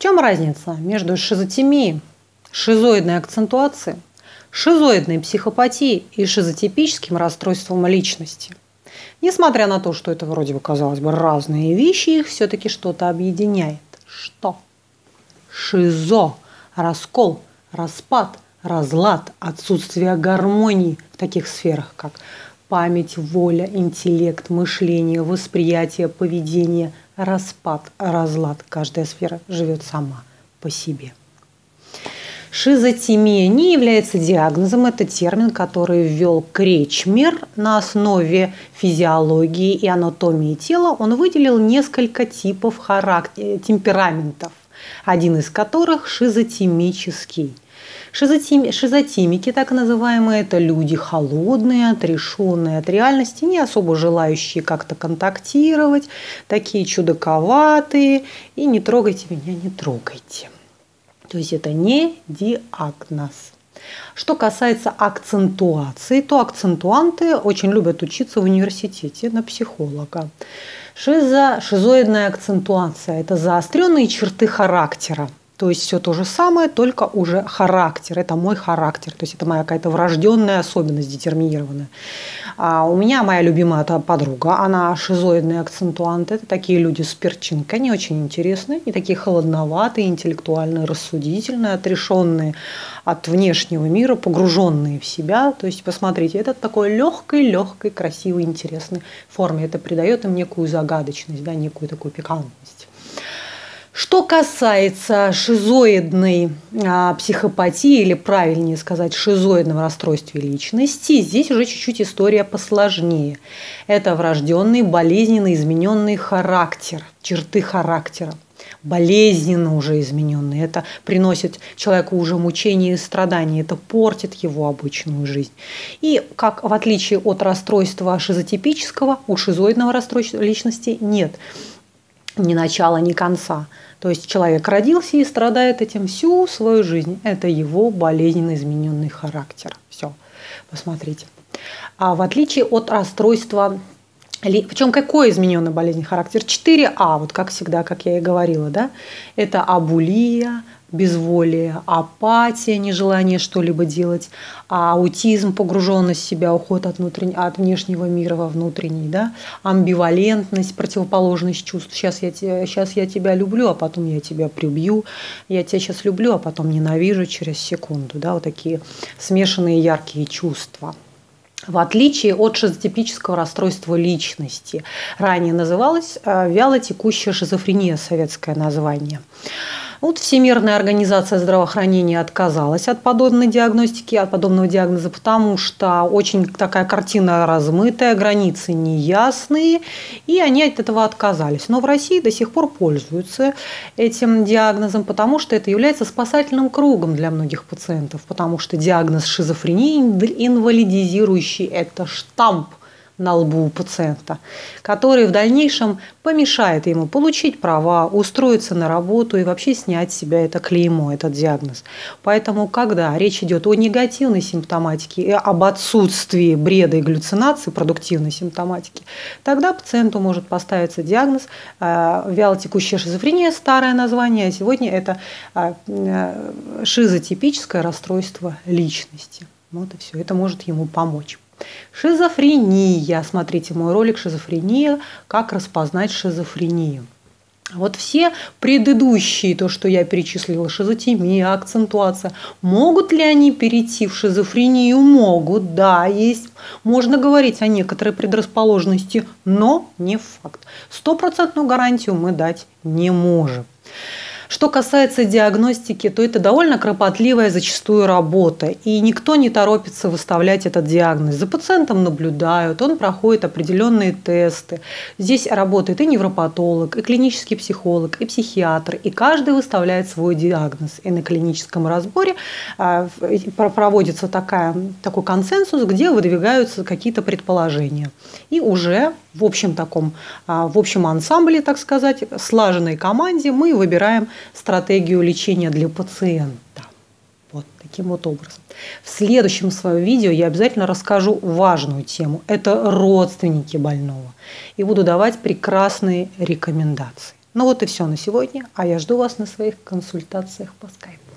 чем разница между шизотемией, шизоидной акцентуацией, шизоидной психопатией и шизотипическим расстройством личности? Несмотря на то, что это вроде бы, казалось бы, разные вещи, их все-таки что-то объединяет. Что? Шизо, раскол, распад, разлад, отсутствие гармонии в таких сферах, как память, воля, интеллект, мышление, восприятие, поведение, распад, разлад. Каждая сфера живет сама по себе. Шизотемия не является диагнозом, это термин, который ввел Кречмер на основе физиологии и анатомии тела. Он выделил несколько типов характер, темпераментов, один из которых шизотемический – Шизотими, шизотимики, так называемые, это люди холодные, отрешенные от реальности, не особо желающие как-то контактировать, такие чудаковатые, и не трогайте меня, не трогайте. То есть это не диагноз. Что касается акцентуации, то акцентуанты очень любят учиться в университете на психолога. Шиза, шизоидная акцентуация – это заостренные черты характера – то есть все то же самое, только уже характер. Это мой характер. То есть это моя какая-то врожденная особенность детерминированная. А у меня моя любимая подруга, она шизоидный акцентуант. Это такие люди с перчинкой, они очень интересные, они такие холодноватые, интеллектуальные, рассудительные, отрешенные от внешнего мира, погруженные в себя. То есть, посмотрите, это такой легкой, легкой, красивой, интересной форме. Это придает им некую загадочность, да, некую такую пикантность. Что касается шизоидной а, психопатии, или правильнее сказать, шизоидного расстройства личности, здесь уже чуть-чуть история посложнее. Это врожденный, болезненно измененный характер, черты характера болезненно уже измененный. Это приносит человеку уже мучения и страдания, это портит его обычную жизнь. И как в отличие от расстройства шизотипического, у шизоидного расстройства личности нет ни начала, ни конца. То есть человек родился и страдает этим всю свою жизнь. Это его болезненно измененный характер. Все, посмотрите. А в отличие от расстройства причем какой измененный болезненный характер? 4А, вот как всегда, как я и говорила, да? Это абулия, безволие, апатия, нежелание что-либо делать, а аутизм, погруженность в себя, уход от, внутрен... от внешнего мира во внутренний, да? амбивалентность, противоположность чувств. Сейчас я, тебя, сейчас я тебя люблю, а потом я тебя прибью. Я тебя сейчас люблю, а потом ненавижу через секунду. Да? Вот такие смешанные яркие чувства. В отличие от шизотипического расстройства личности, ранее называлось э, вялотекущая шизофрения, советское название. Вот Всемирная организация здравоохранения отказалась от подобной диагностики, от подобного диагноза, потому что очень такая картина размытая, границы неясные, и они от этого отказались. Но в России до сих пор пользуются этим диагнозом, потому что это является спасательным кругом для многих пациентов, потому что диагноз шизофрении инвалидизирующий – это штамп на лбу пациента, который в дальнейшем помешает ему получить права, устроиться на работу и вообще снять с себя это клеймо, этот диагноз. Поэтому, когда речь идет о негативной симптоматике и об отсутствии бреда и галлюцинации, продуктивной симптоматики, тогда пациенту может поставиться диагноз э, вялотекущая шизофрения, старое название, а сегодня это э, э, шизотипическое расстройство личности. Вот и все. Это может ему помочь. Шизофрения. Смотрите мой ролик «Шизофрения. Как распознать шизофрению». Вот все предыдущие, то, что я перечислила, шизотемия, акцентуация, могут ли они перейти в шизофрению? Могут, да, есть. Можно говорить о некоторой предрасположенности, но не факт. Стопроцентную гарантию мы дать не можем. Что касается диагностики, то это довольно кропотливая зачастую работа, и никто не торопится выставлять этот диагноз. За пациентом наблюдают, он проходит определенные тесты. Здесь работает и невропатолог, и клинический психолог, и психиатр, и каждый выставляет свой диагноз. И на клиническом разборе а, проводится такая, такой консенсус, где выдвигаются какие-то предположения. И уже в общем таком, а, в общем ансамбле, так сказать, слаженной команде мы выбираем стратегию лечения для пациента. Вот таким вот образом. В следующем своем видео я обязательно расскажу важную тему. Это родственники больного. И буду давать прекрасные рекомендации. Ну вот и все на сегодня, а я жду вас на своих консультациях по скайпу.